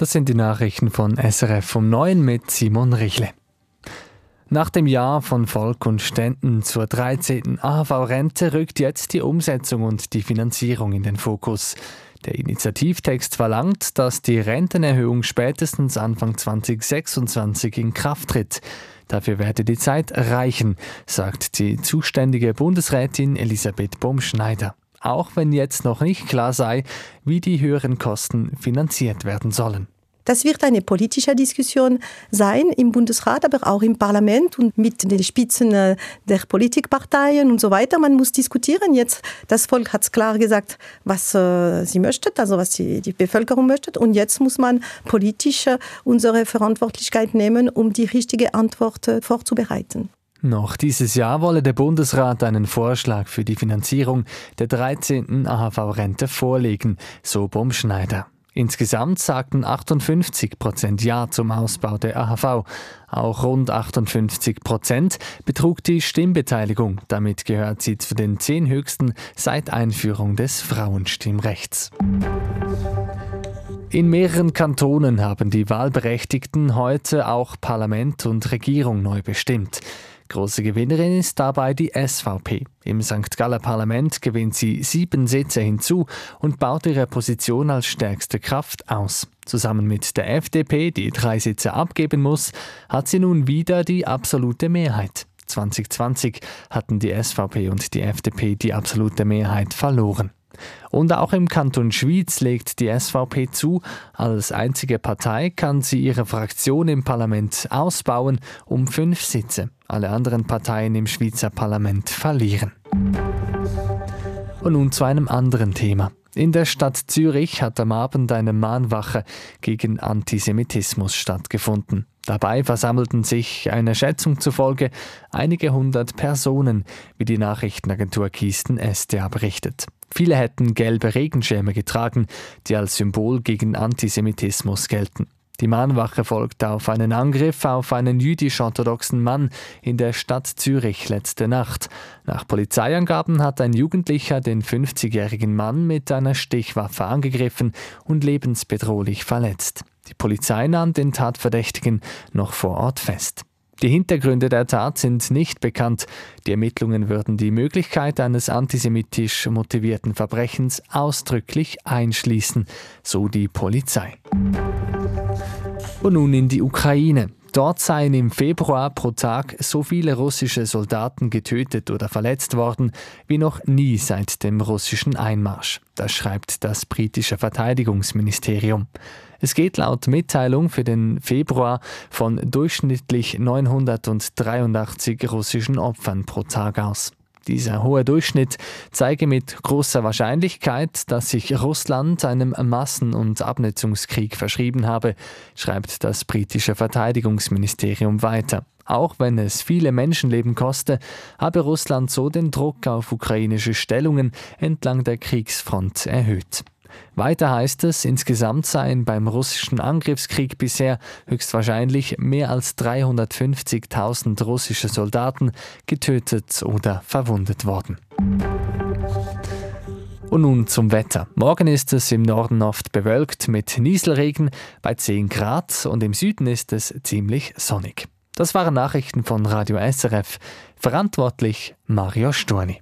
Das sind die Nachrichten von SRF vom 9 mit Simon Richle. Nach dem Jahr von Volk und Ständen zur 13. AHV-Rente rückt jetzt die Umsetzung und die Finanzierung in den Fokus. Der Initiativtext verlangt, dass die Rentenerhöhung spätestens Anfang 2026 in Kraft tritt. Dafür werde die Zeit reichen, sagt die zuständige Bundesrätin Elisabeth Baumschneider auch wenn jetzt noch nicht klar sei, wie die höheren Kosten finanziert werden sollen. Das wird eine politische Diskussion sein im Bundesrat, aber auch im Parlament und mit den Spitzen äh, der Politikparteien und so weiter. Man muss diskutieren. Jetzt, das Volk hat klar gesagt, was äh, sie möchte, also was die, die Bevölkerung möchte. Und jetzt muss man politisch äh, unsere Verantwortlichkeit nehmen, um die richtige Antwort vorzubereiten. Noch dieses Jahr wolle der Bundesrat einen Vorschlag für die Finanzierung der 13. AHV-Rente vorlegen, so Bumschneider. Insgesamt sagten 58 Prozent Ja zum Ausbau der AHV. Auch rund 58 Prozent betrug die Stimmbeteiligung. Damit gehört sie zu den zehn höchsten seit Einführung des Frauenstimmrechts. In mehreren Kantonen haben die Wahlberechtigten heute auch Parlament und Regierung neu bestimmt. Große Gewinnerin ist dabei die SVP. Im St. Galler Parlament gewinnt sie sieben Sitze hinzu und baut ihre Position als stärkste Kraft aus. Zusammen mit der FDP, die drei Sitze abgeben muss, hat sie nun wieder die absolute Mehrheit. 2020 hatten die SVP und die FDP die absolute Mehrheit verloren. Und auch im Kanton Schwyz legt die SVP zu, als einzige Partei kann sie ihre Fraktion im Parlament ausbauen um fünf Sitze. Alle anderen Parteien im Schweizer Parlament verlieren. Und nun zu einem anderen Thema. In der Stadt Zürich hat am Abend eine Mahnwache gegen Antisemitismus stattgefunden. Dabei versammelten sich einer Schätzung zufolge einige hundert Personen, wie die Nachrichtenagentur Kiesten SDA berichtet. Viele hätten gelbe Regenschirme getragen, die als Symbol gegen Antisemitismus gelten. Die Mahnwache folgte auf einen Angriff auf einen jüdisch-orthodoxen Mann in der Stadt Zürich letzte Nacht. Nach Polizeiangaben hat ein Jugendlicher den 50-jährigen Mann mit einer Stichwaffe angegriffen und lebensbedrohlich verletzt. Die Polizei nahm den Tatverdächtigen noch vor Ort fest. Die Hintergründe der Tat sind nicht bekannt. Die Ermittlungen würden die Möglichkeit eines antisemitisch motivierten Verbrechens ausdrücklich einschließen, so die Polizei. Und nun in die Ukraine. Dort seien im Februar pro Tag so viele russische Soldaten getötet oder verletzt worden wie noch nie seit dem russischen Einmarsch. Das schreibt das britische Verteidigungsministerium. Es geht laut Mitteilung für den Februar von durchschnittlich 983 russischen Opfern pro Tag aus. Dieser hohe Durchschnitt zeige mit großer Wahrscheinlichkeit, dass sich Russland einem Massen- und Abnutzungskrieg verschrieben habe, schreibt das britische Verteidigungsministerium weiter. Auch wenn es viele Menschenleben koste, habe Russland so den Druck auf ukrainische Stellungen entlang der Kriegsfront erhöht. Weiter heißt es, insgesamt seien beim russischen Angriffskrieg bisher höchstwahrscheinlich mehr als 350.000 russische Soldaten getötet oder verwundet worden. Und nun zum Wetter. Morgen ist es im Norden oft bewölkt mit Nieselregen bei 10 Grad und im Süden ist es ziemlich sonnig. Das waren Nachrichten von Radio SRF. Verantwortlich Mario Storni.